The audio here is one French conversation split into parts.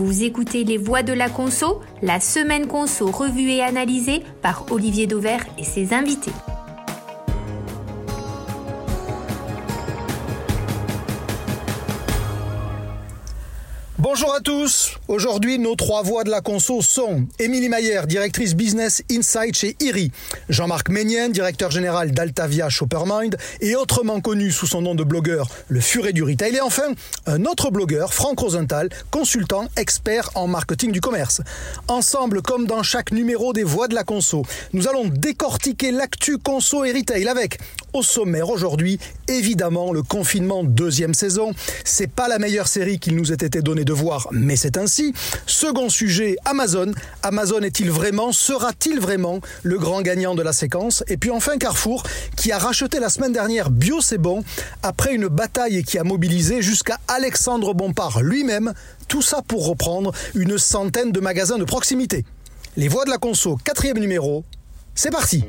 Vous écoutez Les Voix de la Conso, la semaine Conso revue et analysée par Olivier Dauvert et ses invités. Bonjour à tous. Aujourd'hui, nos trois voix de la conso sont Émilie Maillère, directrice business insight chez IRI, Jean-Marc Ménien, directeur général d'Altavia Shoppermind et autrement connu sous son nom de blogueur, le Furet du retail et enfin, un autre blogueur, Franck Rosenthal, consultant expert en marketing du commerce. Ensemble, comme dans chaque numéro des voix de la conso, nous allons décortiquer l'actu conso et retail avec au sommaire aujourd'hui, évidemment, le confinement deuxième saison. C'est pas la meilleure série qu'il nous ait été donné de voir, mais c'est ainsi. Second sujet, Amazon. Amazon est-il vraiment, sera-t-il vraiment le grand gagnant de la séquence? Et puis enfin Carrefour, qui a racheté la semaine dernière Bio C'est Bon, après une bataille qui a mobilisé jusqu'à Alexandre Bompard lui-même, tout ça pour reprendre une centaine de magasins de proximité. Les voix de la conso, quatrième numéro, c'est parti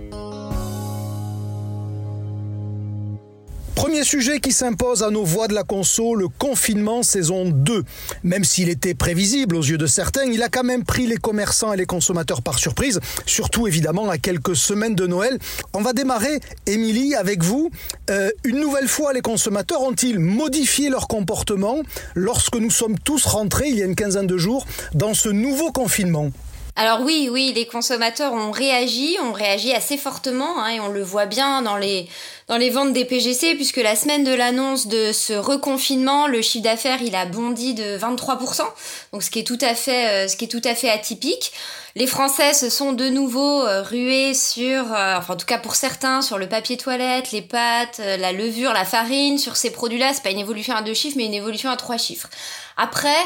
Premier sujet qui s'impose à nos voix de la conso, le confinement saison 2. Même s'il était prévisible aux yeux de certains, il a quand même pris les commerçants et les consommateurs par surprise, surtout évidemment à quelques semaines de Noël. On va démarrer, Émilie, avec vous. Euh, une nouvelle fois, les consommateurs ont-ils modifié leur comportement lorsque nous sommes tous rentrés, il y a une quinzaine de jours, dans ce nouveau confinement? Alors oui, oui, les consommateurs ont réagi, ont réagi assez fortement, hein, et on le voit bien dans les, dans les ventes des PGC, puisque la semaine de l'annonce de ce reconfinement, le chiffre d'affaires il a bondi de 23%, donc ce qui est tout à fait, euh, ce qui est tout à fait atypique. Les Français se sont de nouveau euh, rués sur, euh, enfin en tout cas pour certains, sur le papier toilette, les pâtes, la levure, la farine, sur ces produits-là. C'est pas une évolution à deux chiffres, mais une évolution à trois chiffres. Après,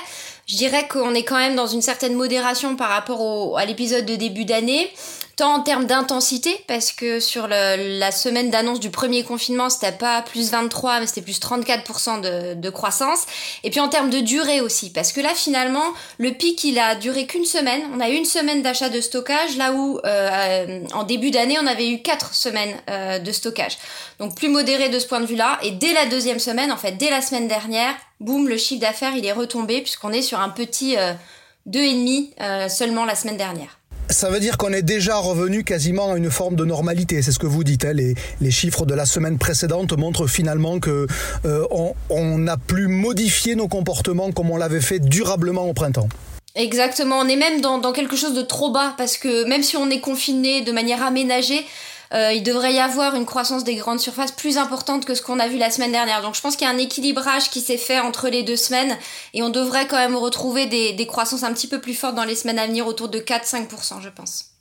je dirais qu'on est quand même dans une certaine modération par rapport au, à l'épisode de début d'année, tant en termes d'intensité, parce que sur le, la semaine d'annonce du premier confinement, c'était pas plus 23, mais c'était plus 34% de, de, croissance, et puis en termes de durée aussi, parce que là finalement, le pic il a duré qu'une semaine, on a eu une semaine d'achat de stockage, là où euh, en début d'année on avait eu quatre semaines euh, de stockage. Donc plus modéré de ce point de vue-là, et dès la deuxième semaine, en fait dès la semaine dernière, boum, le chiffre d'affaires il est retombé puisqu'on est sur un petit 2,5 euh, euh, seulement la semaine dernière. Ça veut dire qu'on est déjà revenu quasiment à une forme de normalité, c'est ce que vous dites. Hein. Les, les, chiffres de la semaine précédente montrent finalement que euh, on n'a plus modifié nos comportements comme on l'avait fait durablement au printemps. Exactement, on est même dans, quelque chose de trop bas parce que même si on est confiné de manière aménagée, il devrait y avoir une croissance des grandes surfaces plus importante que ce qu'on a vu la semaine dernière. Donc je pense qu'il y a un équilibrage qui s'est fait entre les deux semaines et on devrait quand même retrouver des, des croissances un petit peu plus fortes dans les semaines à venir autour de 4-5%, je pense.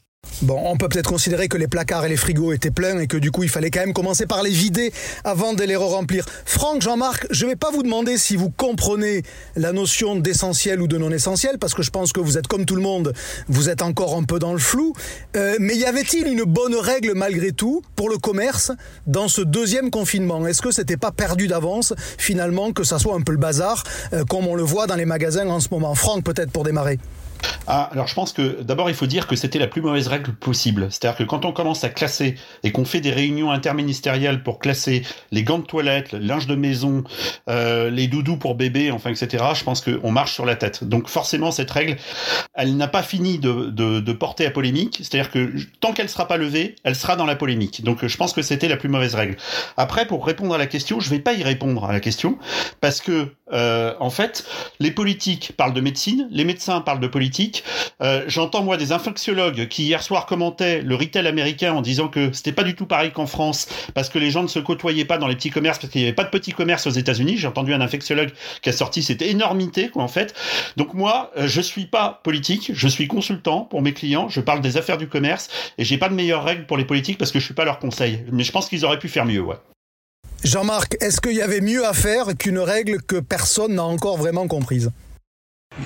Bon, on peut peut-être considérer que les placards et les frigos étaient pleins et que du coup il fallait quand même commencer par les vider avant de les re-remplir. Franck, Jean-Marc, je ne vais pas vous demander si vous comprenez la notion d'essentiel ou de non essentiel parce que je pense que vous êtes comme tout le monde, vous êtes encore un peu dans le flou. Euh, mais y avait-il une bonne règle malgré tout pour le commerce dans ce deuxième confinement? Est-ce que c'était pas perdu d'avance finalement que ça soit un peu le bazar euh, comme on le voit dans les magasins en ce moment? Franck, peut-être pour démarrer. Ah, alors je pense que d'abord il faut dire que c'était la plus mauvaise règle possible. C'est-à-dire que quand on commence à classer et qu'on fait des réunions interministérielles pour classer les gants de toilette, le linge de maison, euh, les doudous pour bébé, enfin etc. Je pense qu'on marche sur la tête. Donc forcément cette règle, elle n'a pas fini de, de, de, porter à polémique. C'est-à-dire que tant qu'elle sera pas levée, elle sera dans la polémique. Donc je pense que c'était la plus mauvaise règle. Après pour répondre à la question, je vais pas y répondre à la question parce que euh, en fait les politiques parlent de médecine, les médecins parlent de politique euh, j'entends moi des infectiologues qui hier soir commentaient le retail américain en disant que c'était pas du tout pareil qu'en France parce que les gens ne se côtoyaient pas dans les petits commerces parce qu'il n'y avait pas de petits commerces aux États-Unis. J'ai entendu un infectiologue qui a sorti cette énormité quoi en fait. Donc moi, euh, je suis pas politique, je suis consultant pour mes clients. Je parle des affaires du commerce et j'ai pas de meilleures règles pour les politiques parce que je suis pas leur conseil. Mais je pense qu'ils auraient pu faire mieux, ouais. Jean-Marc, est-ce qu'il y avait mieux à faire qu'une règle que personne n'a encore vraiment comprise?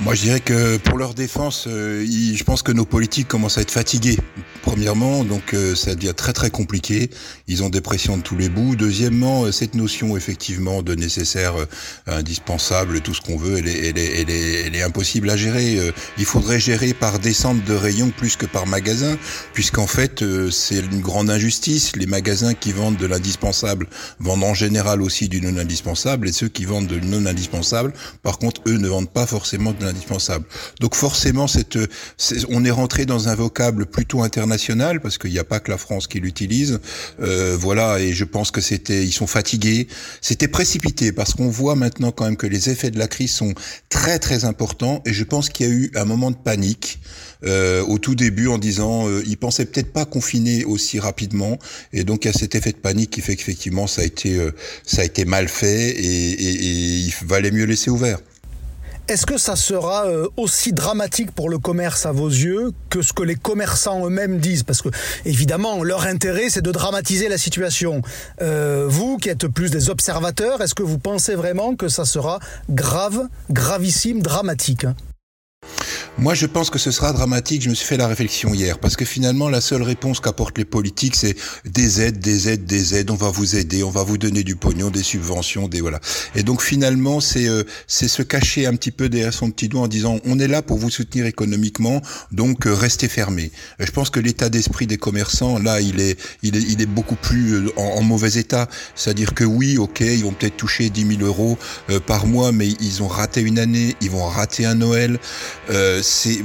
Moi, je dirais que pour leur défense, euh, je pense que nos politiques commencent à être fatigués. Premièrement, donc euh, ça devient très très compliqué. Ils ont des pressions de tous les bouts. Deuxièmement, euh, cette notion effectivement de nécessaire, indispensable, tout ce qu'on veut, elle est, elle, est, elle, est, elle est impossible à gérer. il faudrait gérer par descente de rayon plus que par magasin, puisqu'en fait c'est une grande injustice. Les magasins qui vendent de l'indispensable vendent en général aussi du non indispensable, et ceux qui vendent de non indispensable, par contre, eux ne vendent pas forcément de l'indispensable. Donc forcément, cette, on est rentré dans un vocable plutôt international parce qu'il n'y a pas que la France qui l'utilise. Euh, voilà, et je pense que c'était, ils sont fatigués. C'était précipité parce qu'on voit maintenant quand même que les effets de la crise sont très très importants et je pense qu'il y a eu un moment de panique euh, au tout début en disant euh, ils pensaient peut-être pas confiner aussi rapidement et donc il y a cet effet de panique qui fait qu'effectivement ça a été euh, ça a été mal fait et, et, et il valait mieux laisser ouvert. Est-ce que ça sera euh, aussi dramatique pour le commerce à vos yeux que ce que les commerçants eux-mêmes disent? Parce que évidemment, leur intérêt, c'est de dramatiser la situation. Euh, vous, qui êtes plus des observateurs, est-ce que vous pensez vraiment que ça sera grave, gravissime, dramatique? Moi, je pense que ce sera dramatique. Je me suis fait la réflexion hier parce que finalement, la seule réponse qu'apportent les politiques, c'est des aides, des aides, des aides. On va vous aider, on va vous donner du pognon, des subventions, des voilà. Et donc finalement, c'est euh, c'est se cacher un petit peu derrière son petit doigt en disant on est là pour vous soutenir économiquement, donc euh, restez fermés. Je pense que l'état d'esprit des commerçants là, il est il est il est beaucoup plus euh, en, mauvais état. C'est-à-dire que oui, ok, ils vont peut-être toucher 10 000 euros euh, par mois, mais ils ont raté une année, ils vont rater un Noël.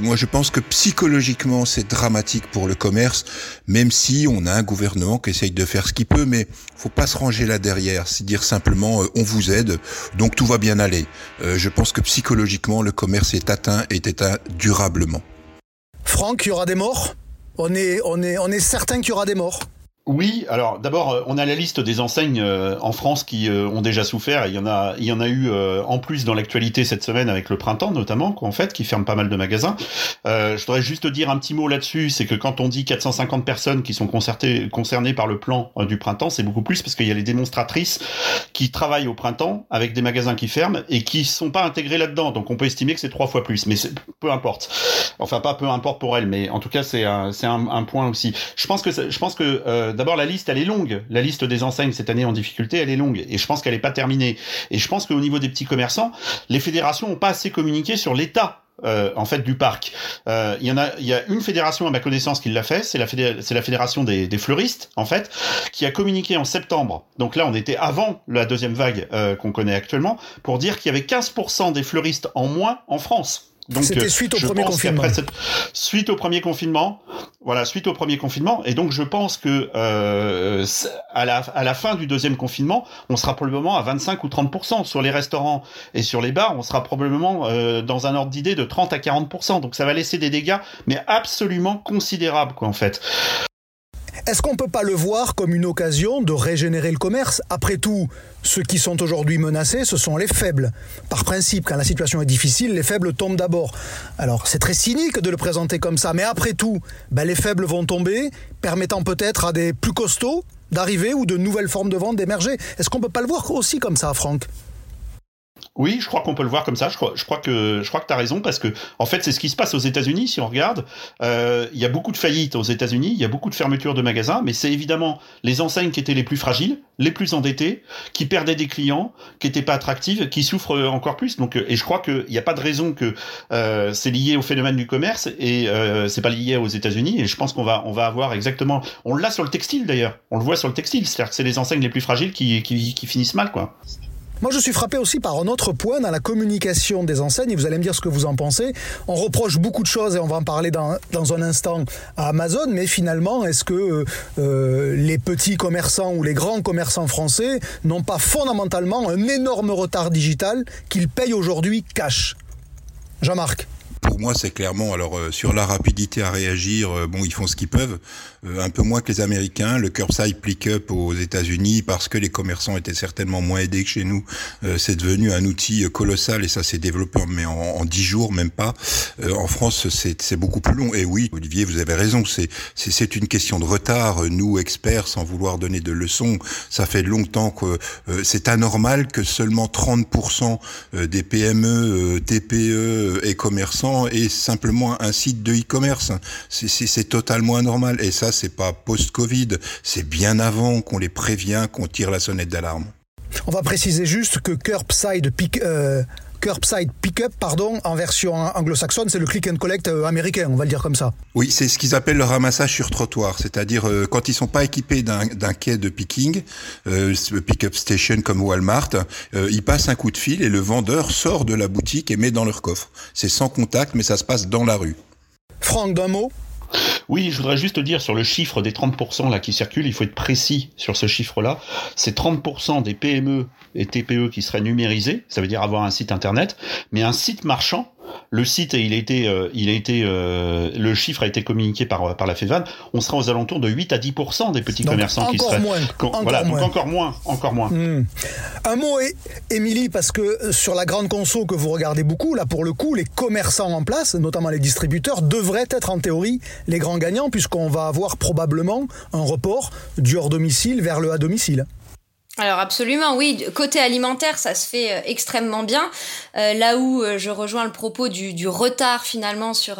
Moi, je pense que psychologiquement, c'est dramatique pour le commerce, même si on a un gouvernement qui essaye de faire ce qu'il peut, mais faut pas se ranger là derrière. C'est dire simplement, euh, on vous aide, donc tout va bien aller. Euh, je pense que psychologiquement, le commerce est atteint et est atteint durablement. Franck, il y aura des morts? On, est, on est certain qu'il y aura des morts? Oui, alors d'abord, euh, on a la liste des enseignes euh, en France qui euh, ont déjà souffert. Il y en a, il y en a eu en plus dans l'actualité cette semaine avec le printemps notamment, en fait, qui ferme pas mal de magasins. je voudrais juste dire un petit mot là-dessus, c'est que quand on dit 450 personnes qui sont concernées par le plan du printemps, c'est beaucoup plus parce qu'il y a les démonstratrices qui travaillent au printemps avec des magasins qui ferment et qui sont pas intégrés là-dedans. Donc on peut estimer que c'est trois fois plus, mais peu importe. Enfin pas peu importe pour elles, mais en tout cas c'est un, point aussi. Je pense que je pense que d'abord la liste elle est longue. La liste des enseignes cette année en difficulté elle est longue et je pense qu'elle est pas terminée. Et je pense qu'au niveau des petits commerçants, les fédérations ont pas assez communiqué sur l'état euh, en fait du parc. Euh, il y en a, il y a une fédération à ma connaissance qui l'a fait, c'est la, la fédération des, des, fleuristes en fait, qui a communiqué en septembre. Donc là, on était avant la deuxième vague euh, qu'on connaît actuellement, pour dire qu'il y avait 15% des fleuristes en moins en France. Donc c'était suite au premier confinement. Cette, suite au premier confinement, voilà, suite au premier confinement, et donc je pense que euh, à la à la fin du deuxième confinement, on sera probablement à 25 ou 30% sur les restaurants et sur les bars, on sera probablement euh, dans un ordre d'idée de 30 à 40% Donc ça va laisser des dégâts, mais absolument considérables quoi en fait. Est-ce qu'on ne peut pas le voir comme une occasion de régénérer le commerce? Après tout, ceux qui sont aujourd'hui menacés, ce sont les faibles. Par principe, quand la situation est difficile, les faibles tombent d'abord. Alors c'est très cynique de le présenter comme ça, mais après tout, ben, les faibles vont tomber, permettant peut-être à des plus costauds d'arriver ou de nouvelles formes de vente d'émerger. Est-ce qu'on ne peut pas le voir aussi comme ça, Franck? Oui, je crois qu'on peut le voir comme ça. Je crois, je crois que je crois que tu as raison parce que en fait, c'est ce qui se passe aux États-Unis. Si on regarde, euh, il y a beaucoup de faillites aux États-Unis, il y a beaucoup de fermetures de magasins, mais c'est évidemment les enseignes qui étaient les plus fragiles, les plus endettées, qui perdaient des clients, qui étaient pas attractives, qui souffrent encore plus. Donc, et je crois qu'il n'y a pas de raison que euh, c'est lié au phénomène du commerce et euh, c'est pas lié aux États-Unis. Et je pense qu'on va on va avoir exactement. On l'a sur le textile d'ailleurs. On le voit sur le textile, c'est-à-dire que c'est les enseignes les plus fragiles qui, qui, qui finissent mal, quoi. Moi, je suis frappé aussi par un autre point dans la communication des enseignes, et vous allez me dire ce que vous en pensez. On reproche beaucoup de choses, et on va en parler dans, dans un instant à Amazon, mais finalement, est-ce que euh, les petits commerçants ou les grands commerçants français n'ont pas fondamentalement un énorme retard digital qu'ils payent aujourd'hui cash? Jean-Marc pour moi, c'est clairement alors euh, sur la rapidité à réagir. Euh, bon, ils font ce qu'ils peuvent, euh, un peu moins que les Américains. Le curbside pick-up aux États-Unis, parce que les commerçants étaient certainement moins aidés que chez nous, c'est devenu un outil colossal et ça s'est développé mais en dix jours, même pas. en France, c'est beaucoup plus long. Et oui, Olivier, vous avez raison. C'est une question de retard. Nous, experts, sans vouloir donner de leçons, ça fait longtemps que c'est anormal que seulement 30% des PME, TPE et commerçants est simplement un site de e-commerce. C'est totalement anormal. Et ça, c'est pas post-Covid. C'est bien avant qu'on les prévient, qu'on tire la sonnette d'alarme. On va préciser juste que curbside pick, euh, curbside pickup, pardon, en version anglo-saxonne, c'est le click and collect euh, américain, on va le dire comme ça. Oui, c'est ce qu'ils appellent le ramassage sur trottoir, c'est-à-dire euh, quand ils sont pas équipés d'un quai de picking, euh, pick-up station comme Walmart, euh, ils passent un coup de fil et le vendeur sort de la boutique et met dans leur coffre. C'est sans contact, mais ça se passe dans la rue. Franck, d'un mot? Oui, je voudrais juste dire sur le chiffre des 30% là qui circulent, il faut être précis sur ce chiffre-là. C'est 30% des PME et TPE qui seraient numérisés, ça veut dire avoir un site internet, mais un site marchand le site, il a été, euh, il a été, euh, le chiffre a été communiqué par par la FEVAN. On sera aux alentours de 8 à 10% des petits commerçants qui seraient. Moins, encore voilà, moins. donc encore moins, encore moins. Hmm. Un mot, Émilie, parce que euh, sur la grande conso que vous regardez beaucoup, là pour le coup, les commerçants en place, notamment les distributeurs, devraient être en théorie les grands gagnants, puisqu'on va avoir probablement un report du hors domicile vers le à domicile. Alors absolument, oui. Côté alimentaire, ça se fait euh, extrêmement bien. Euh, là où euh, je rejoins le propos du, retard finalement sur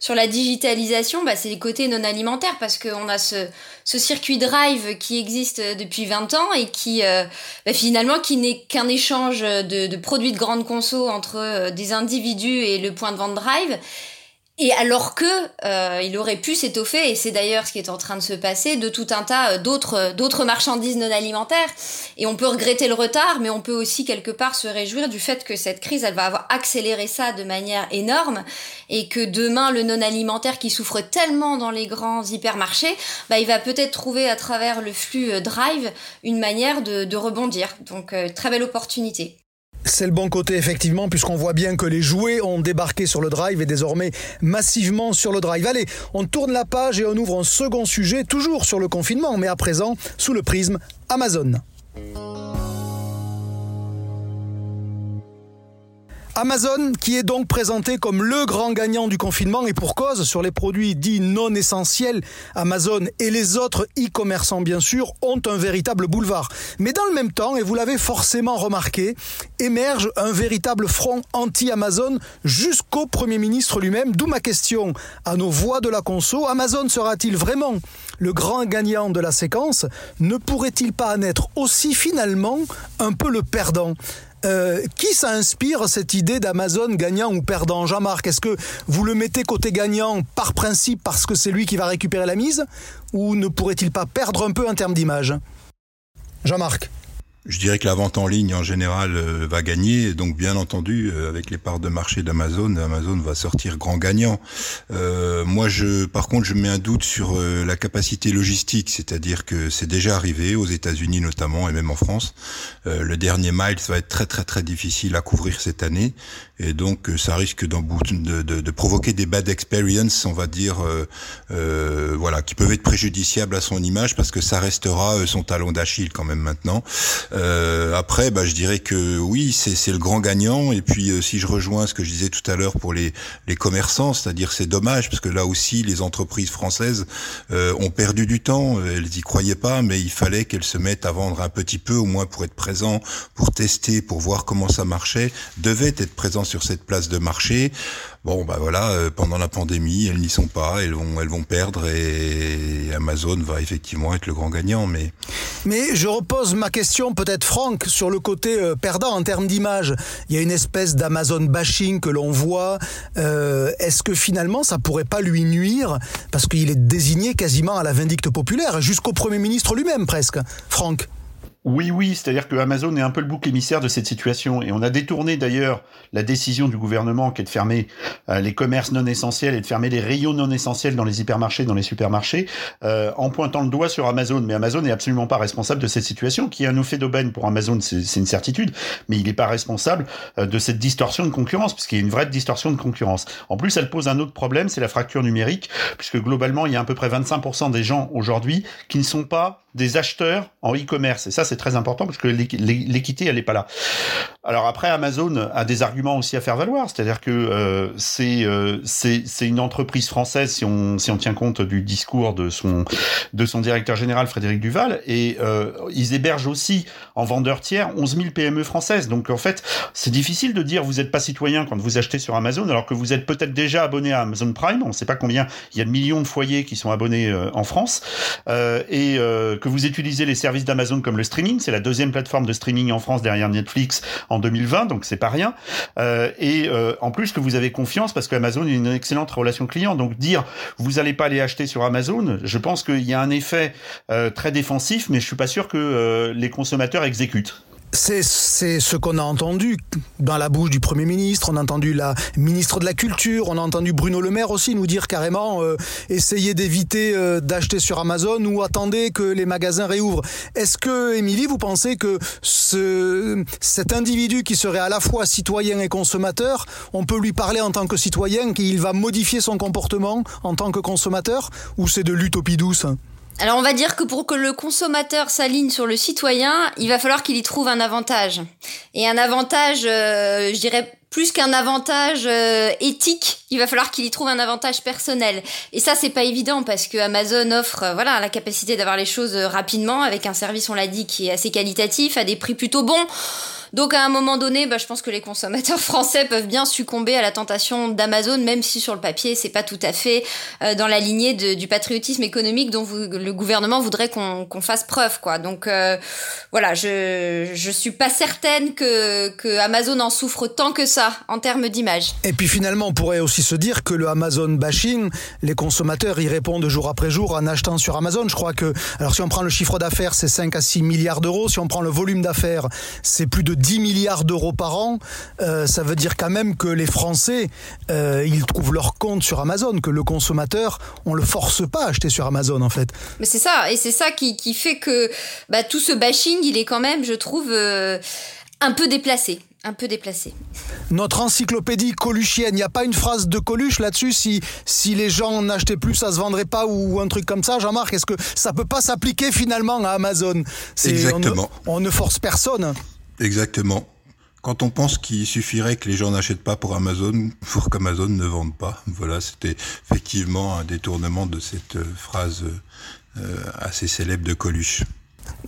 sur la digitalisation, bah, c'est les côtés non alimentaires parce qu'on a ce, ce circuit drive qui existe depuis 20 ans et qui bah, finalement qui n'est qu'un échange de, de, produits de grande conso entre des individus et le point de vente drive et alors que euh, il aurait pu s'étoffer, et c'est d'ailleurs ce qui est en train de se passer, de tout un tas euh, d'autres euh, d'autres marchandises non alimentaires. Et on peut regretter le retard, mais on peut aussi quelque part se réjouir du fait que cette crise, elle va avoir accéléré ça de manière énorme, et que demain le non alimentaire qui souffre tellement dans les grands hypermarchés, bah, il va peut-être trouver à travers le flux Drive une manière de, de rebondir. Donc très belle opportunité. C'est le bon côté effectivement puisqu'on voit bien que les jouets ont débarqué sur le drive et désormais massivement sur le drive. Allez, on tourne la page et on ouvre un second sujet, toujours sur le confinement, mais à présent sous le prisme Amazon. Amazon qui est donc présenté comme le grand gagnant du confinement et pour cause sur les produits dits non essentiels, Amazon et les autres e-commerçants bien sûr ont un véritable boulevard. Mais dans le même temps, et vous l'avez forcément remarqué, émerge un véritable front anti-Amazon jusqu'au Premier ministre lui-même, d'où ma question à nos voix de la conso. Amazon sera-t-il vraiment le grand gagnant de la séquence? Ne pourrait-il pas en être aussi finalement un peu le perdant? Euh, qui ça inspire cette idée d'Amazon gagnant ou perdant? Jean-Marc, est-ce que vous le mettez côté gagnant par principe parce que c'est lui qui va récupérer la mise? Ou ne pourrait-il pas perdre un peu en termes d'image? Jean-Marc je dirais que la vente en ligne en général euh, va gagner, donc bien entendu euh, avec les parts de marché d'Amazon, Amazon va sortir grand gagnant. Euh, moi, je, par contre, je mets un doute sur euh, la capacité logistique, c'est-à-dire que c'est déjà arrivé aux États-Unis notamment et même en France. le dernier mile va être très très très difficile à couvrir cette année, et donc ça risque de, de, de, provoquer des bad experience, on va dire, voilà, qui peuvent être préjudiciables à son image parce que ça restera son talon d'Achille quand même maintenant. Euh, après, bah, je dirais que oui, c'est le grand gagnant. Et puis, euh, si je rejoins ce que je disais tout à l'heure pour les, commerçants, c'est-à-dire c'est dommage parce que là aussi, les entreprises françaises euh, ont perdu du temps. Elles y croyaient pas, mais il fallait qu'elles se mettent à vendre un petit peu, au moins pour être présent, pour tester, pour voir comment ça marchait. Devaient être présents sur cette place de marché. Bon, bah voilà, euh, pendant la pandémie, elles n'y sont pas, elles vont, perdre et Amazon va effectivement être le grand gagnant. Mais, mais je repose ma question, peut-être Franck, sur le côté euh, perdant en termes d'image. Il y a une espèce d'Amazon bashing que l'on voit. Euh, Est-ce que finalement, ça pourrait pas lui nuire parce qu'il est désigné quasiment à la vindicte populaire, jusqu'au Premier ministre lui-même presque, Franck? Oui, oui, c'est-à-dire que Amazon est un peu le bouc émissaire de cette situation. Et on a détourné d'ailleurs la décision du gouvernement qui est de fermer euh, les commerces non essentiels et de fermer les rayons non essentiels dans les hypermarchés, dans les supermarchés, euh, en pointant le doigt sur Amazon. Mais Amazon n'est absolument pas responsable de cette situation, qui est un effet d'aubaine pour Amazon, c'est une certitude, mais il n'est pas responsable euh, de cette distorsion de concurrence, puisqu'il y a une vraie distorsion de concurrence. En plus, elle pose un autre problème, c'est la fracture numérique, puisque globalement, il y a à peu près 25% des gens aujourd'hui qui ne sont pas des acheteurs en e-commerce. Et ça, c'est très important parce que l'équité, elle n'est pas là. Alors après, Amazon a des arguments aussi à faire valoir, c'est-à-dire que euh, euh, c'est une entreprise française si on si on tient compte du discours de son de son directeur général Frédéric Duval et euh, ils hébergent aussi en vendeur tiers 11 000 PME françaises. Donc en fait, c'est difficile de dire vous n'êtes pas citoyen quand vous achetez sur Amazon alors que vous êtes peut-être déjà abonné à Amazon Prime. On ne sait pas combien il y a de millions de foyers qui sont abonnés en France et que vous utilisez les services d'Amazon comme le streaming. C'est la deuxième plateforme de streaming en France derrière Netflix en 2020, donc c'est pas rien. Euh, et euh, en plus que vous avez confiance parce qu'Amazon a une excellente relation client. Donc dire vous allez pas aller acheter sur Amazon, je pense qu'il y a un effet euh, très défensif, mais je suis pas sûr que les consommateurs exécutent. C'est ce qu'on a entendu dans la bouche du Premier ministre, on a entendu la ministre de la Culture, on a entendu Bruno Le Maire aussi nous dire carrément euh, essayez d'éviter euh, d'acheter sur Amazon ou attendez que les magasins réouvrent. Est-ce que, Émilie, vous pensez que ce, cet individu qui serait à la fois citoyen et consommateur, on peut lui parler en tant que citoyen qu'il va modifier son comportement en tant que consommateur ou c'est de l'utopie douce? Alors on va dire que pour que le consommateur s'aligne sur le citoyen, il va falloir qu'il y trouve un avantage. Et un avantage, euh, je dirais plus qu'un avantage euh, éthique, il va falloir qu'il y trouve un avantage personnel. Et ça, c'est pas évident parce que Amazon offre, euh, voilà, la capacité d'avoir les choses rapidement avec un service, on l'a dit, qui est assez qualitatif, à des prix plutôt bons. Donc à un moment donné, bah, je pense que les consommateurs français peuvent bien succomber à la tentation d'Amazon, même si sur le papier, c'est pas tout à fait euh, dans la lignée du patriotisme économique dont le gouvernement voudrait qu'on fasse preuve. Donc euh, voilà, je, je suis pas certaine que, que Amazon en souffre tant que ça en termes d'image. Et puis finalement, on pourrait aussi se dire que le Amazon bashing, les consommateurs y répondent jour après jour en achetant sur Amazon. Je crois que, alors si on prend le chiffre d'affaires, c'est 5 à 6 milliards d'euros. Si on prend le volume d'affaires, c'est plus de 10 milliards d'euros par an, euh, ça veut dire quand même que les Français, euh, ils trouvent leur compte sur Amazon, que le consommateur, on le force pas à acheter sur Amazon en fait. Mais c'est ça, et c'est ça qui, fait que bah, tout ce bashing, il est quand même, je trouve, euh, un peu déplacé un peu déplacé. Notre encyclopédie coluchienne, il n'y a pas une phrase de Coluche là-dessus si, si les gens n'achetaient plus, ça se vendrait pas ou, un truc comme ça, Jean-Marc Est-ce que ça peut pas s'appliquer finalement à Amazon? Exactement. On ne, force personne. Exactement. Quand on pense qu'il suffirait que les gens n'achètent pas pour Amazon pour qu'Amazon ne vende pas. Voilà, c'était effectivement un détournement de cette euh, phrase euh, assez célèbre de Coluche.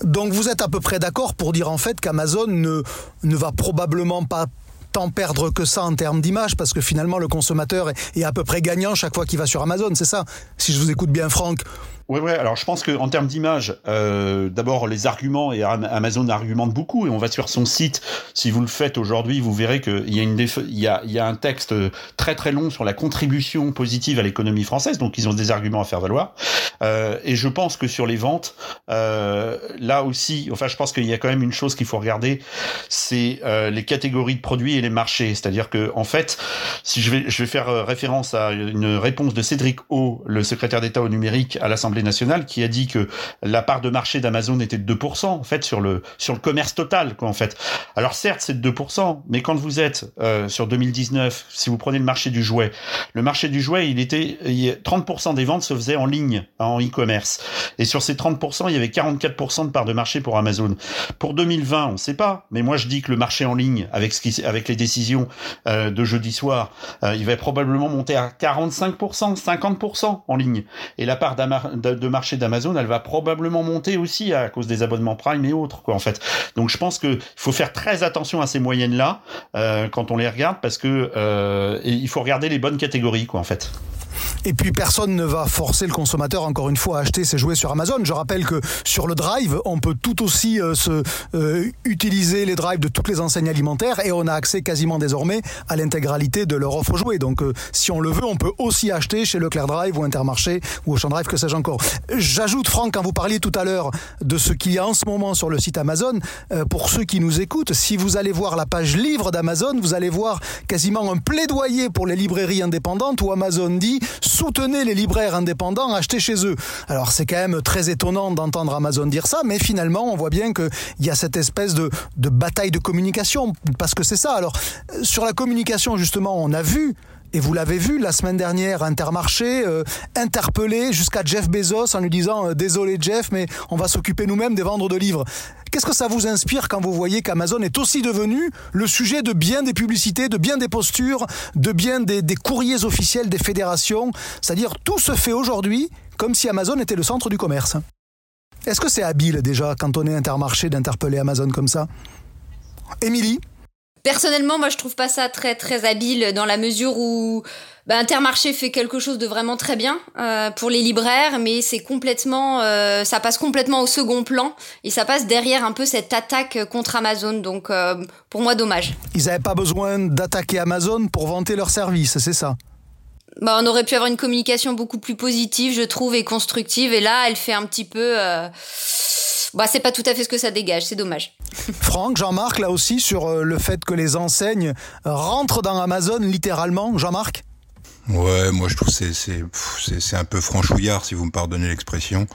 Donc vous êtes à peu près d'accord pour dire en fait qu'Amazon ne, ne va probablement pas tant perdre que ça en termes d'image parce que finalement le consommateur est, à peu près gagnant chaque fois qu'il va sur Amazon, c'est ça? Si je vous écoute bien Franck. Oui, ouais. Alors, je pense que en termes d'image, euh, d'abord les arguments et Amazon argumente beaucoup et on va sur son site. Si vous le faites aujourd'hui, vous verrez qu'il y a une il y a, il y a un texte très très long sur la contribution positive à l'économie française. Donc, ils ont des arguments à faire valoir. Euh, et je pense que sur les ventes, euh, là aussi, enfin, je pense qu'il y a quand même une chose qu'il faut regarder, c'est euh, les catégories de produits et les marchés. C'est-à-dire que en fait, si je vais je vais faire euh, référence à une réponse de Cédric O, le secrétaire d'État au numérique à l'Assemblée nationale qui a dit que la part de marché d'Amazon était de 2% en fait sur le sur le commerce total quoi en fait. Alors certes c'est de 2%, mais quand vous êtes euh, sur 2019, si vous prenez le marché du jouet, le marché du jouet il était 30% des ventes se faisaient en ligne en e-commerce et sur ces 30% il y avait 44% de part de marché pour Amazon. Pour 2020 on sait pas, mais moi je dis que le marché en ligne avec ce qui avec les décisions euh, de jeudi soir, euh, il va probablement monter à 45%, 50% en ligne et la part de marché d'Amazon, elle va probablement monter aussi à cause des abonnements Prime et autres, quoi, en fait. Donc je pense qu'il faut faire très attention à ces moyennes-là euh, quand on les regarde, parce que euh, il faut regarder les bonnes catégories, quoi, en fait. Et puis personne ne va forcer le consommateur encore une fois à acheter ses jouets sur Amazon. Je rappelle que sur le Drive, on peut tout aussi euh, se utiliser les drives de toutes les enseignes alimentaires et on a accès quasiment désormais à l'intégralité de leur offre jouets. Donc si on le veut, on peut aussi acheter chez Leclerc Drive ou Intermarché ou Auchan Drive, que sais-je encore. J'ajoute Franck quand vous parliez tout à l'heure de ce qu'il y a en ce moment sur le site Amazon, pour ceux qui nous écoutent, si vous allez voir la page livre d'Amazon, vous allez voir quasiment un plaidoyer pour les librairies indépendantes où Amazon dit soutenez les libraires indépendants, achetez chez eux. Alors c'est quand même très étonnant d'entendre Amazon dire ça, mais finalement on voit bien qu'il y a cette espèce de, bataille de communication, parce que c'est ça. Alors sur la communication justement, on a vu et vous l'avez vu la semaine dernière, Intermarché euh, interpellé jusqu'à Jeff Bezos en lui disant euh, désolé Jeff, mais on va s'occuper nous-mêmes des ventes de livres. Qu'est-ce que ça vous inspire quand vous voyez qu'Amazon est aussi devenu le sujet de bien des publicités, de bien des postures, de bien des, des courriers officiels des fédérations? C'est-à-dire tout se fait aujourd'hui comme si Amazon était le centre du commerce. Est-ce que c'est habile déjà quand on est Intermarché d'interpeller Amazon comme ça? Émilie? Personnellement, moi, je trouve pas ça très très habile dans la mesure où bah, Intermarché fait quelque chose de vraiment très bien euh, pour les libraires, mais c'est complètement, euh, ça passe complètement au second plan et ça passe derrière un peu cette attaque contre Amazon. Donc, euh, pour moi, dommage. Ils n'avaient pas besoin d'attaquer Amazon pour vanter leurs services, c'est ça? Bah, on aurait pu avoir une communication beaucoup plus positive, je trouve, et constructive. Et là, elle fait un petit peu. Bah, c'est pas tout à fait ce que ça dégage, c'est dommage. Franck, Jean-Marc, là aussi, sur le fait que les enseignes rentrent dans Amazon littéralement. Jean-Marc? Ouais, moi je trouve c'est c'est un peu franchouillard si vous me pardonnez l'expression.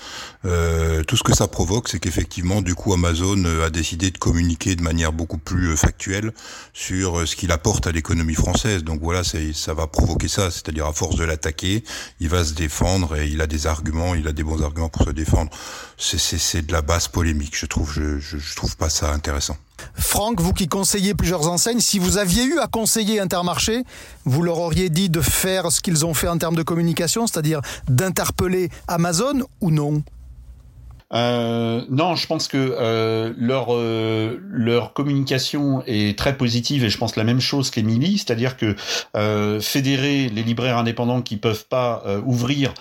Euh, tout ce que ça provoque, c'est qu'effectivement, du coup, Amazon euh, a décidé de communiquer de manière beaucoup plus euh, factuelle sur ce qu'il apporte à l'économie française. Donc voilà, ça va provoquer ça, c'est-à-dire à force de l'attaquer, il va se défendre et il a des arguments, il a des bons arguments pour se défendre. C'est c'est de la basse polémique, je trouve. Je, je, je trouve pas ça intéressant. Franck, vous qui conseillez plusieurs enseignes, si vous aviez eu à conseiller Intermarché, vous leur auriez dit de faire ce qu'ils ont fait en termes de communication, c'est-à-dire d'interpeller Amazon ou non euh, non, je pense que euh, leur euh, leur communication est très positive et je pense la même chose qu'Emilie, c'est-à-dire que fédérer les libraires indépendants qui peuvent pas ouvrir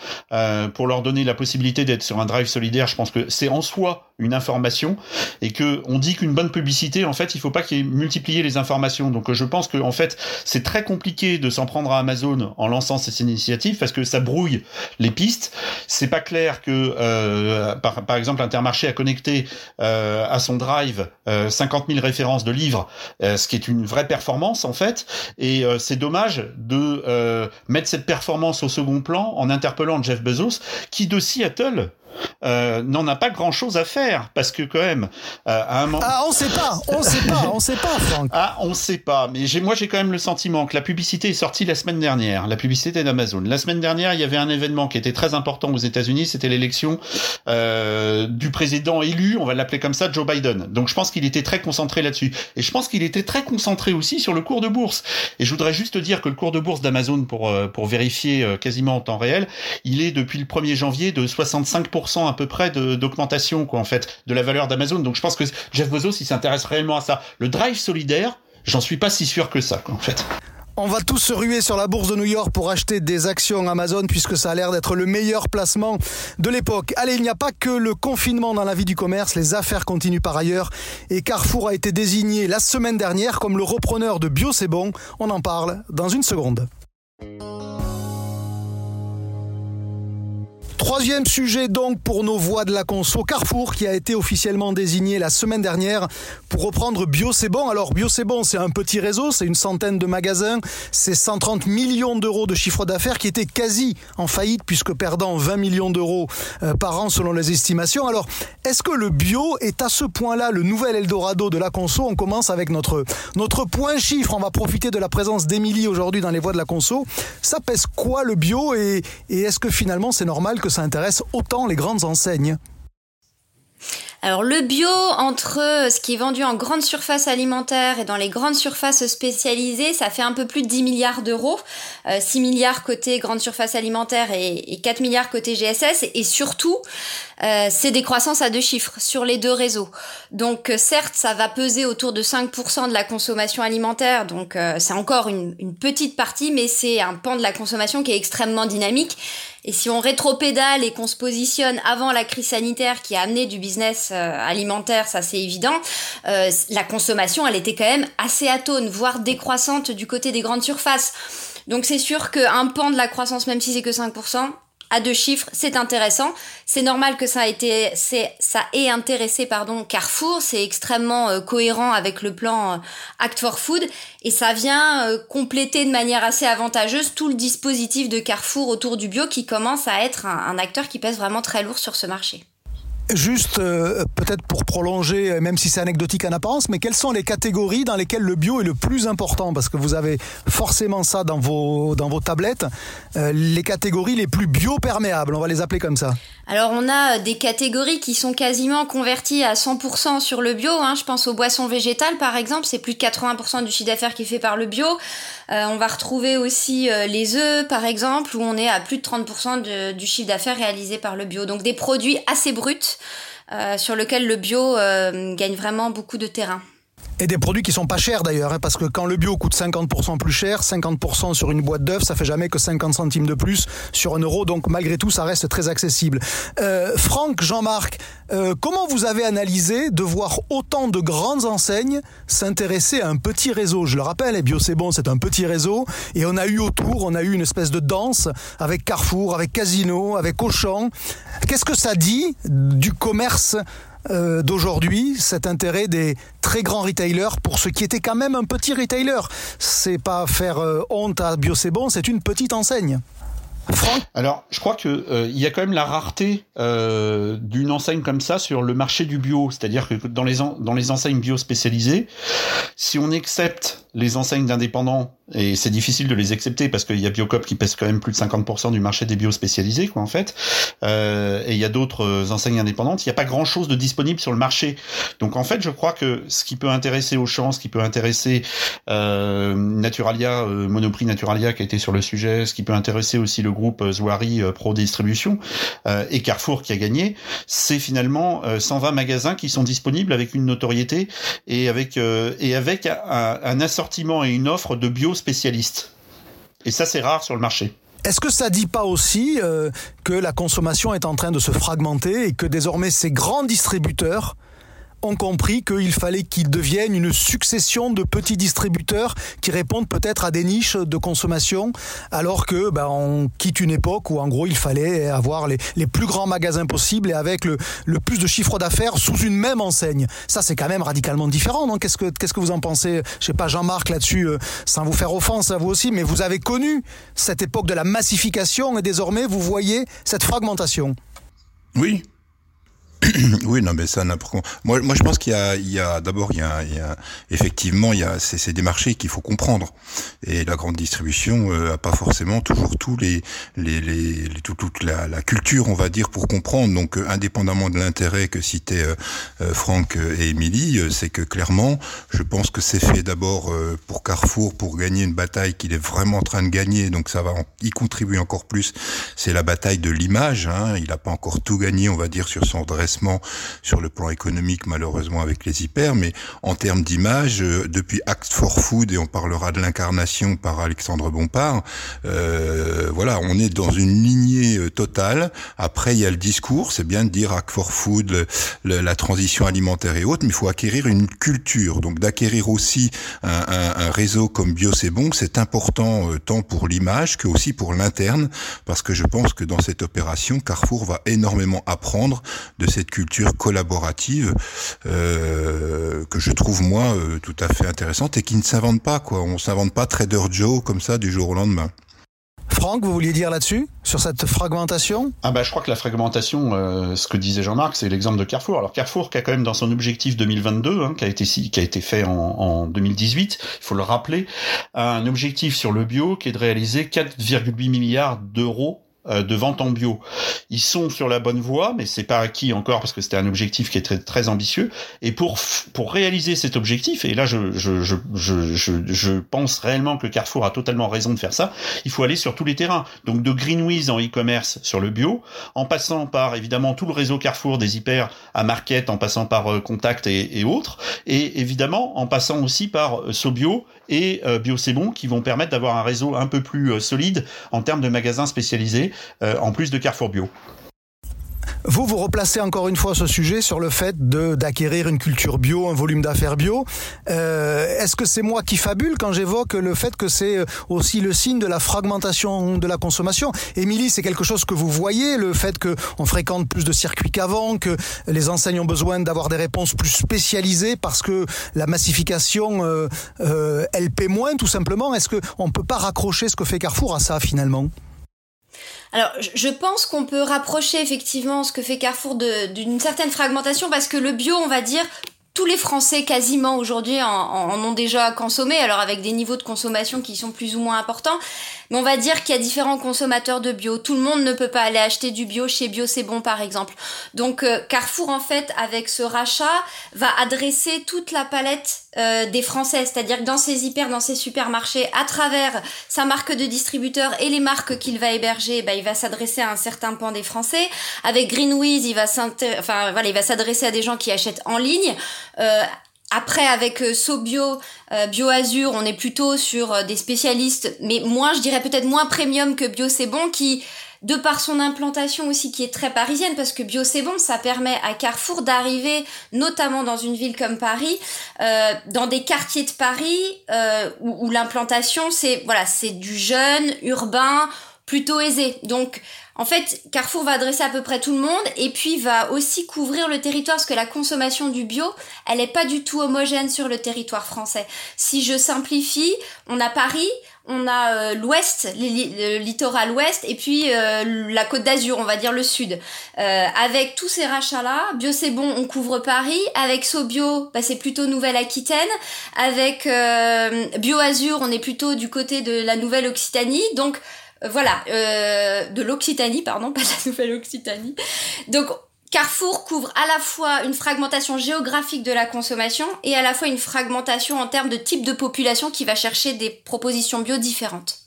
pour leur donner la possibilité d'être sur un drive solidaire, je pense que c'est en soi une information et que on dit qu'une bonne publicité, en fait, il faut pas multiplier les informations. Donc je pense que en fait, c'est très compliqué de s'en prendre à Amazon en lançant cette initiative parce que ça brouille les pistes. C'est pas clair que par, par exemple, Intermarché a connecté euh, à son drive 50 euh, 000 références de livres, euh, ce qui est une vraie performance en fait. Et c'est dommage de mettre cette performance au second plan en interpellant Jeff Bezos, qui de Seattle euh, n'en a pas grand chose à faire parce que quand même euh, à un moment ah on sait pas on sait pas on sait pas Franck. Ah on sait pas mais j'ai moi j'ai quand même le sentiment que la publicité est sortie la semaine dernière la publicité d'Amazon. La semaine dernière il y avait un événement qui était très important aux États-Unis c'était l'élection euh, du président élu on va l'appeler comme ça Joe Biden. Donc je pense qu'il était très concentré là-dessus. Et je pense qu'il était très concentré aussi sur le cours de bourse. Et je voudrais juste dire que le cours de bourse d'Amazon pour euh, pour vérifier quasiment en temps réel il est depuis le 1er janvier de 65 à peu près d'augmentation quoi en fait de la valeur d'Amazon. Donc je pense que Jeff Bezos il s'intéresse réellement à ça. Le drive solidaire, j'en suis pas si sûr que ça quoi, en fait. On va tous se ruer sur la bourse de New York pour acheter des actions Amazon puisque ça a l'air d'être le meilleur placement de l'époque. Allez, il n'y a pas que le confinement dans la vie du commerce, les affaires continuent par ailleurs et Carrefour a été désigné la semaine dernière comme le repreneur de Bio C'est Bon. On en parle dans une seconde. Troisième sujet donc pour nos voix de la conso, Carrefour qui a été officiellement désigné la semaine dernière pour reprendre Bio c'est bon. Alors Bio c'est bon, c'est un petit réseau, c'est une centaine de magasins, c'est 130 millions d'euros de chiffre d'affaires qui était quasi en faillite puisque perdant 20 millions d'euros euh, par an selon les estimations. Alors est-ce que le bio est à ce point-là le nouvel Eldorado de la conso? On commence avec notre, notre point chiffre. On va profiter de la présence d'Emilie aujourd'hui dans les voies de la conso. Ça pèse quoi le bio? Et, et est-ce que finalement c'est normal que ça intéresse autant les grandes enseignes. Alors le bio entre ce qui est vendu en grande surface alimentaire et dans les grandes surfaces spécialisées, ça fait un peu plus de 10 milliards d'euros, 6 euh, milliards côté grande surface alimentaire et, 4 milliards côté GSS et surtout euh, c'est des croissances à deux chiffres sur les deux réseaux. Donc euh, certes ça va peser autour de 5% de la consommation alimentaire, donc c'est encore une petite partie mais c'est un pan de la consommation qui est extrêmement dynamique et si on rétropédale et qu'on se positionne avant la crise sanitaire qui a amené du business euh, alimentaire, ça c'est évident, euh, la consommation, elle était quand même assez atone, voire décroissante du côté des grandes surfaces. Donc c'est sûr qu'un pan de la croissance, même si c'est que 5%, à deux chiffres, c'est intéressant. C'est normal que ça a été, ça ait intéressé pardon Carrefour. C'est extrêmement euh, cohérent avec le plan euh, Act for Food et ça vient euh, compléter de manière assez avantageuse tout le dispositif de Carrefour autour du bio qui commence à être un acteur qui pèse vraiment très lourd sur ce marché. Juste, euh, peut-être pour prolonger, euh, même si c'est anecdotique en apparence, mais quelles sont les catégories dans lesquelles le bio est le plus important? Parce que vous avez forcément ça dans vos, dans vos tablettes, euh, les catégories les plus bio-perméables, on va les appeler comme ça. Alors on a des catégories qui sont quasiment converties à 100% sur le bio. Hein. Je pense aux boissons végétales par exemple, c'est plus de 80% du chiffre d'affaires qui est fait par le bio. on va retrouver aussi les œufs par exemple, où on est à plus de 30% du chiffre d'affaires réalisé par le bio. Donc des produits assez bruts euh, sur lequel le bio euh, gagne vraiment beaucoup de terrain. Et des produits qui sont pas chers d'ailleurs, hein, parce que quand le bio coûte 50% plus cher, 50% sur une boîte d'œufs, ça fait jamais que 50 centimes de plus sur un euro, donc malgré tout, ça reste très accessible. Euh, Franck, Jean-Marc, euh, comment vous avez analysé de voir autant de grandes enseignes s'intéresser à un petit réseau? Je le rappelle, Bio c'est bon, c'est un petit réseau, et on a eu autour, on a eu une espèce de danse avec Carrefour, avec Casino, avec Auchan. Qu'est-ce que ça dit du commerce euh, d'aujourd'hui, cet intérêt des très grands retailers pour ce qui était quand même un petit retailer. C'est pas faire euh, honte à Bio c'est bon, c'est une petite enseigne. Alors, je crois que euh, il y a quand même la rareté d'une enseigne comme ça sur le marché du bio. C'est-à-dire que dans les, dans les enseignes bio spécialisées, si on accepte les enseignes d'indépendants, et c'est difficile de les accepter parce qu'il y a Biocop qui pèse quand même plus de 50% du marché des bio spécialisés, quoi, en fait, euh, et il y a d'autres enseignes indépendantes, il n'y a pas grand-chose de disponible sur le marché. Donc, en fait, je crois que ce qui peut intéresser Auchan, ce qui peut intéresser Naturalia, Monoprix Naturalia qui a été sur le sujet, ce qui peut intéresser aussi le groupe euh, Pro Distribution euh, et Carrefour qui a gagné, c'est finalement 120 euh, magasins qui sont disponibles avec une notoriété et avec et avec un, assortiment et une offre de bio spécialistes. Et ça, c'est rare sur le marché. Est-ce que ça dit pas aussi que la consommation est en train de se fragmenter et que désormais ces grands distributeurs ont compris qu'il fallait qu'ils deviennent une succession de petits distributeurs qui répondent peut-être à des niches de consommation, alors que ben, on quitte une époque où en gros il fallait avoir les, les plus grands magasins possibles et avec le, le plus de chiffre d'affaires sous une même enseigne. Ça c'est quand même radicalement différent. Donc qu'est-ce que qu'est-ce que vous en pensez? Je sais pas Jean-Marc là-dessus, euh, sans vous faire offense à vous aussi, mais vous avez connu cette époque de la massification et désormais vous voyez cette fragmentation? Oui, oui, non, mais ça n'apprend. Moi, moi, je pense qu'il y a, d'abord, il y a, il y a effectivement, il y a, c'est, des marchés qu'il faut comprendre. Et la grande distribution euh, a pas forcément toujours tous les, les, les, toute, la, la, culture, on va dire, pour comprendre. Donc, euh, indépendamment de l'intérêt que citaient euh, euh Franck et Émilie, c'est que clairement, je pense que c'est fait d'abord pour Carrefour pour gagner une bataille qu'il est vraiment en train de gagner. Donc, ça va y contribuer encore plus. C'est la bataille de l'image. Hein. Il n'a pas encore tout gagné, on va dire, sur son sur le plan économique, malheureusement avec les hyper, mais en termes d'image, euh, depuis Act for Food, et on parlera de l'incarnation par Alexandre Bompard, euh, voilà, on est dans une lignée euh, totale. Après, il y a le discours, c'est bien de dire Act for Food, la transition alimentaire et autres, mais il faut acquérir une culture. Donc d'acquérir aussi un, réseau comme Bio c'est bon, c'est important tant pour l'image que aussi pour l'interne, parce que je pense que dans cette opération, Carrefour va énormément apprendre de cette culture collaborative euh, que je trouve moi euh, tout à fait intéressante et qui ne s'invente pas quoi. On s'invente pas Trader Joe comme ça du jour au lendemain. Franck, vous vouliez dire là-dessus sur cette fragmentation? Ah bah je crois que la fragmentation, euh, ce que disait Jean-Marc, c'est l'exemple de Carrefour. Alors Carrefour qui a quand même dans son objectif 2022, hein, qui a été qui a été fait en, en 2018, il faut le rappeler, un objectif sur le bio qui est de réaliser 4,8 milliards d'euros de vente en bio. Ils sont sur la bonne voie, mais c'est pas acquis encore parce que c'était un objectif qui est très, très ambitieux. Et pour pour réaliser cet objectif, et là je je, je je je pense réellement que Carrefour a totalement raison de faire ça, il faut aller sur tous les terrains. Donc de Greenwiz en e-commerce sur le bio, en passant par évidemment tout le réseau Carrefour des hyper à Market, en passant par euh, Contact et, et, autres, et évidemment en passant aussi par euh, Sobio et euh, qui vont permettre d'avoir un réseau un peu plus solide en termes de magasins spécialisés euh, en plus de Carrefour Bio. Vous, vous replacez encore une fois ce sujet sur le fait d'acquérir une culture bio, un volume d'affaires bio. Euh, Est-ce que c'est moi qui fabule quand j'évoque le fait que c'est aussi le signe de la fragmentation de la consommation? Émilie, c'est quelque chose que vous voyez, le fait qu'on fréquente plus de circuits qu'avant, que les enseignes ont besoin d'avoir des réponses plus spécialisées parce que la massification, euh, euh, elle paie moins tout simplement. Est-ce qu'on ne peut pas raccrocher ce que fait Carrefour à ça finalement? Alors, je pense qu'on peut rapprocher effectivement ce que fait Carrefour d'une certaine fragmentation parce que le bio, on va dire, tous les Français quasiment aujourd'hui en, ont déjà consommé, alors avec des niveaux de consommation qui sont plus ou moins importants. Mais on va dire qu'il y a différents consommateurs de bio. Tout le monde ne peut pas aller acheter du bio chez Bio C'est Bon par exemple. Donc euh, Carrefour en fait avec ce rachat va adresser toute la palette euh, des Français, c'est-à-dire que dans ses hyper, dans ses supermarchés, à travers sa marque de distributeur et les marques qu'il va héberger, bah, il va s'adresser à un certain pan des Français. Avec Greenwiz, il va enfin voilà, il va s'adresser à des gens qui achètent en ligne. Euh, après, avec euh, Sobio, euh, BioAzur, on est plutôt sur euh, des spécialistes, mais moins, je dirais peut-être moins premium que Bio Bon, qui, de par son implantation aussi, qui est très parisienne, parce que Bio C'est Bon, ça permet à Carrefour d'arriver, notamment dans une ville comme Paris, dans des quartiers de Paris où, où l'implantation, c'est voilà, c'est du jeune, urbain, plutôt aisé. Donc, en fait, Carrefour va adresser à peu près tout le monde et puis va aussi couvrir le territoire parce que la consommation du bio, elle n'est pas du tout homogène sur le territoire français. Si je simplifie, on a Paris, on a euh, l'ouest, le littoral ouest et puis euh, la côte d'Azur, on va dire le sud. Euh, avec tous ces rachats-là, Bio c'est bon, on couvre Paris. Avec Sobio, bah, c'est plutôt Nouvelle-Aquitaine. Avec Bio Azur, on est plutôt du côté de la Nouvelle-Occitanie. Donc voilà, de l'Occitanie, pardon, pas de la Nouvelle-Occitanie. Donc Carrefour couvre à la fois une fragmentation géographique de la consommation et à la fois une fragmentation en termes de type de population qui va chercher des propositions bio différentes.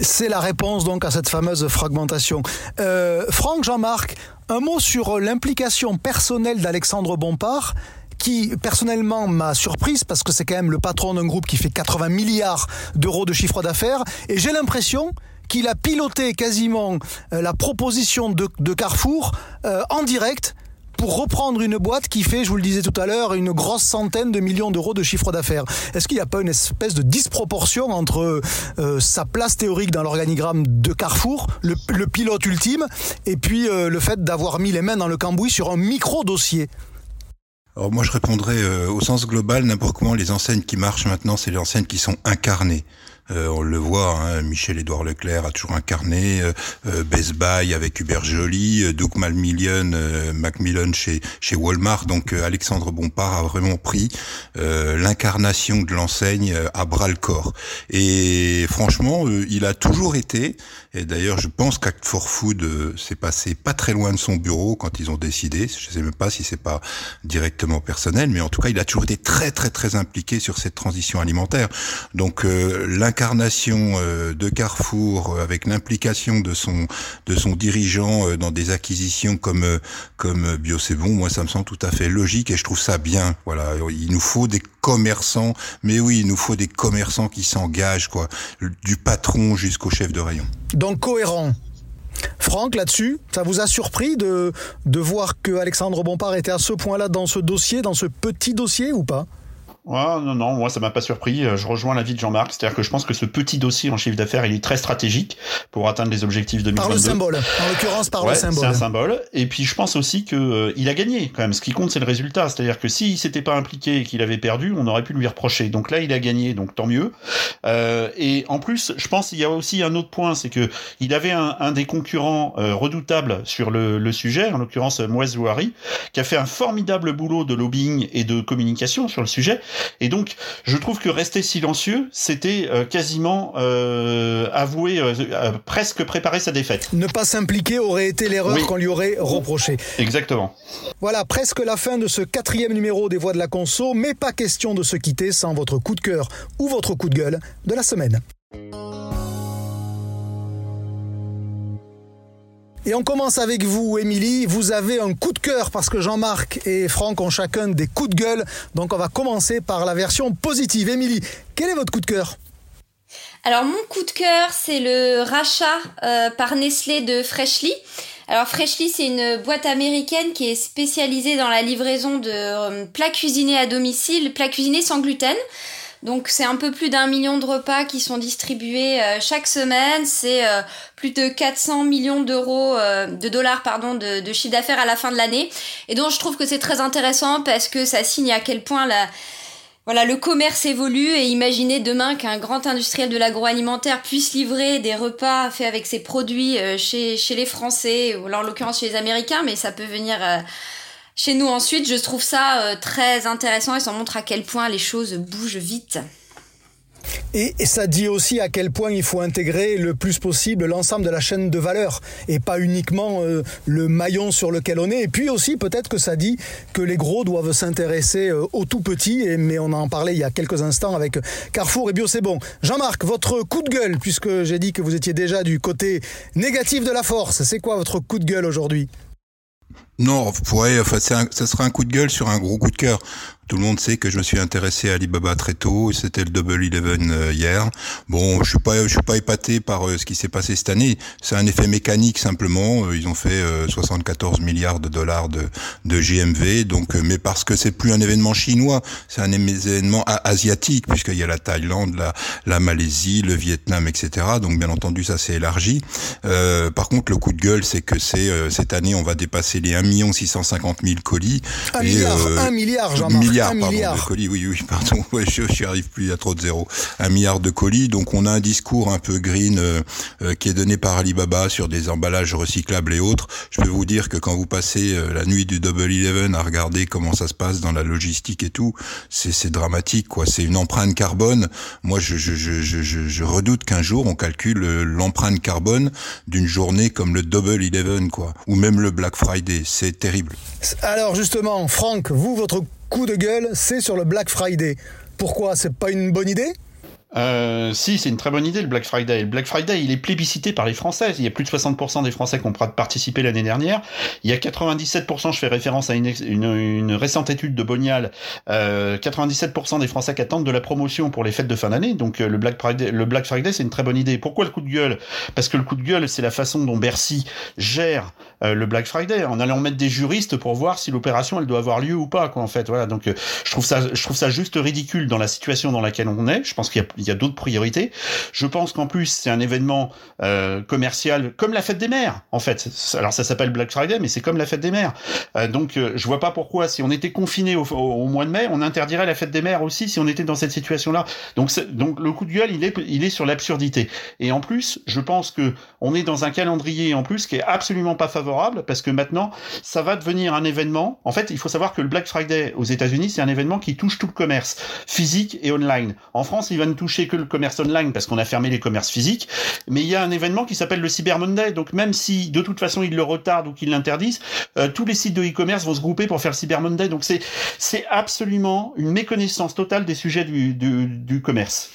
C'est la réponse donc à cette fameuse fragmentation. Euh, Franck Jean-Marc, un mot sur l'implication personnelle d'Alexandre Bompard qui personnellement m'a surprise parce que c'est quand même le patron d'un groupe qui fait 80 milliards d'euros de chiffre d'affaires et j'ai l'impression qu'il a piloté quasiment euh, la proposition de, Carrefour euh, en direct pour reprendre une boîte qui fait, je vous le disais tout à l'heure, une grosse centaine de millions d'euros de chiffre d'affaires. Est-ce qu'il n'y a pas une espèce de disproportion entre euh, sa place théorique dans l'organigramme de Carrefour, le, pilote ultime, et puis le fait d'avoir mis les mains dans le cambouis sur un micro-dossier? Alors moi je répondrais au sens global, n'importe comment les enseignes qui marchent maintenant, c'est les enseignes qui sont incarnées. Euh, on le voit, hein, Michel-Édouard Leclerc a toujours incarné, euh, euh Best Buy avec Hubert Joly, euh, Doug Malmillion, Macmillan chez, chez Walmart. Donc Alexandre Bompard a vraiment pris l'incarnation de l'enseigne à bras le corps. Et franchement, il a toujours été, et d'ailleurs je pense qu'Act for Food s'est passé pas très loin de son bureau quand ils ont décidé, je sais même pas si c'est pas directement personnel, mais en tout cas il a toujours été très très très impliqué sur cette transition alimentaire. Donc l'incarnation l'incarnation euh, de Carrefour euh, avec l'implication de son de son dirigeant euh, dans des acquisitions comme comme Bio c'est bon, moi ça me semble tout à fait logique et je trouve ça bien. Voilà, il nous faut des commerçants, mais oui, il nous faut des commerçants qui s'engagent quoi, du patron jusqu'au chef de rayon. Cohérent. Franck, là-dessus, ça vous a surpris de, de voir que Alexandre Bompard était à ce point-là dans ce dossier, dans ce petit dossier ou pas? Non, non, moi ça m'a pas surpris. Euh, je rejoins l'avis de Jean-Marc, c'est-à-dire que je pense que ce petit dossier en chiffre d'affaires, il est très stratégique pour atteindre les objectifs de Par le symbole, en l'occurrence par le symbole. C'est un symbole. Et puis je pense aussi que euh, il a gagné quand même. Ce qui compte, c'est le résultat. C'est-à-dire que s'il s'était pas impliqué et qu'il avait perdu, on aurait pu lui reprocher. Donc là, il a gagné, donc tant mieux. Euh, et en plus, je pense qu'il y a aussi un autre point, c'est que il avait un, un des concurrents euh, redoutables sur le, le, sujet, en l'occurrence Zouari, qui a fait un formidable boulot de lobbying et de communication sur le sujet. Et donc, je trouve que rester silencieux, c'était euh, quasiment euh, avouer, euh, presque préparer sa défaite. Ne pas s'impliquer aurait été l'erreur qu'on lui aurait reproché. Exactement. Voilà, presque la fin de ce quatrième numéro des Voix de la Conso, mais pas question de se quitter sans votre coup de cœur ou votre coup de gueule de la semaine. Et on commence avec vous, Émilie. Vous avez un coup de cœur parce que Jean-Marc et Franck ont chacun des coups de gueule. Donc on va commencer par la version positive. Émilie, quel est votre coup de cœur? Alors mon coup de cœur, c'est le rachat euh, par Nestlé de Freshly. Alors Freshly, c'est une boîte américaine qui est spécialisée dans la livraison de euh, plats cuisinés à domicile, plats cuisinés sans gluten. Donc c'est un peu plus d'un million de repas qui sont distribués euh, chaque semaine. C'est euh, plus de 400 millions d'euros, euh, de dollars pardon, de, chiffre d'affaires à la fin de l'année. Et donc je trouve que c'est très intéressant parce que ça signe à quel point la, voilà, le commerce évolue et imaginez demain qu'un grand industriel de l'agroalimentaire puisse livrer des repas faits avec ses produits chez, chez les Français, ou en l'occurrence chez les Américains, mais ça peut venir chez nous ensuite, je trouve ça euh, très intéressant et ça montre à quel point les choses bougent vite. Et, ça dit aussi à quel point il faut intégrer le plus possible l'ensemble de la chaîne de valeur et pas uniquement euh, le maillon sur lequel on est. Et puis aussi peut-être que ça dit que les gros doivent s'intéresser euh, aux tout petits, et, mais on en parlait il y a quelques instants avec Carrefour et Bio c'est bon. Jean-Marc, votre coup de gueule, puisque j'ai dit que vous étiez déjà du côté négatif de la force, c'est quoi votre coup de gueule aujourd'hui? Non, pourrait, enfin, ça sera un coup de gueule sur un gros coup de cœur. Tout le monde sait que je me suis intéressé à Alibaba très tôt. C'était le Double Eleven euh, hier. Bon, je suis pas, je suis pas épaté par euh, ce qui s'est passé cette année. C'est un effet mécanique simplement. Euh, ils ont fait 74 milliards de dollars de, de GMV. Donc, mais parce que c'est plus un événement chinois, c'est un événement asiatique puisqu'il y a la Thaïlande, la, la Malaisie, le Vietnam, etc. Donc, bien entendu, ça s'est élargi. Euh, par contre, le coup de gueule, c'est que c'est cette année, on va dépasser les 1 650 000 colis. Un milliard, un milliard, Jean-Marc milliard, un milliard. de colis. Oui, oui, pardon. Ouais, je n'y arrive plus, il y a trop de zéros. Un milliard de colis. Donc, on a un discours un peu green euh, euh, qui est donné par Alibaba sur des emballages recyclables et autres. Je peux vous dire que quand vous passez euh, la nuit du Double Eleven à regarder comment ça se passe dans la logistique et tout, c'est dramatique, quoi. C'est une empreinte carbone. Moi, je, je, je, je, je redoute qu'un jour, on calcule l'empreinte carbone d'une journée comme le Double Eleven, quoi. Ou même le Black Friday. C'est terrible. Alors, justement, Franck, vous, votre coup de gueule, c'est sur le Black Friday. Pourquoi? C'est pas une bonne idée? Euh, si, c'est une très bonne idée le Black Friday. Le Black Friday, il est plébiscité par les Français. Il y a plus de 60% des Français qui ont participé l'année dernière. Il y a 97%, je fais référence à une, une, récente étude de Bonial, euh, 97% des Français qui attendent de la promotion pour les fêtes de fin d'année. Donc euh, le Black Friday, le Black Friday, c'est une très bonne idée. Pourquoi le coup de gueule? Parce que le coup de gueule, c'est la façon dont Bercy gère euh, le Black Friday en allant mettre des juristes pour voir si l'opération elle doit avoir lieu ou pas. Quoi, en fait, voilà. Donc je trouve ça, je trouve ça juste ridicule dans la situation dans laquelle on est. Je pense qu'il y a a d'autres priorités. Je pense qu'en plus, c'est un événement euh, commercial comme la fête des mères, en fait. Alors ça s'appelle Black Friday, mais c'est comme la fête des mères. Euh, donc euh, je vois pas pourquoi, si on était confiné au, au, mois de mai, on interdirait la fête des mères aussi si on était dans cette situation-là. Donc, donc le coup de gueule, il est, il est sur l'absurdité. Et en plus, je pense que on est dans un calendrier en plus qui est absolument pas parce que maintenant, ça va devenir un événement. En fait, il faut savoir que le Black Friday aux États-Unis, c'est un événement qui touche tout le commerce, physique et online. En France, il va ne toucher que le commerce online parce qu'on a fermé les commerces physiques. Mais il y a un événement qui s'appelle le Cyber Monday. Donc même si de toute façon ils le retardent ou qu'ils l'interdisent, euh, tous les sites de e-commerce vont se grouper pour faire le Cyber Monday. Donc c'est absolument une méconnaissance totale des sujets du, du commerce.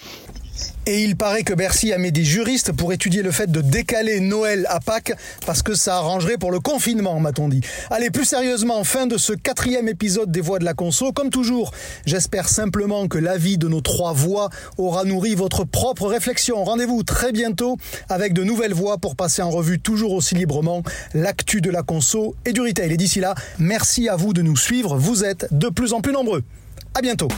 Et il paraît que Bercy a mis des juristes pour étudier le fait de décaler Noël à Pâques parce que ça arrangerait pour le confinement, m'a-t-on dit. Allez, plus sérieusement, fin de ce quatrième épisode des Voix de la Conso. Comme toujours, j'espère simplement que l'avis de nos trois voix aura nourri votre propre réflexion. Rendez-vous très bientôt avec de nouvelles voix pour passer en revue toujours aussi librement l'actu de la Conso et du retail. Et d'ici là, merci à vous de nous suivre. Vous êtes de plus en plus nombreux. À bientôt.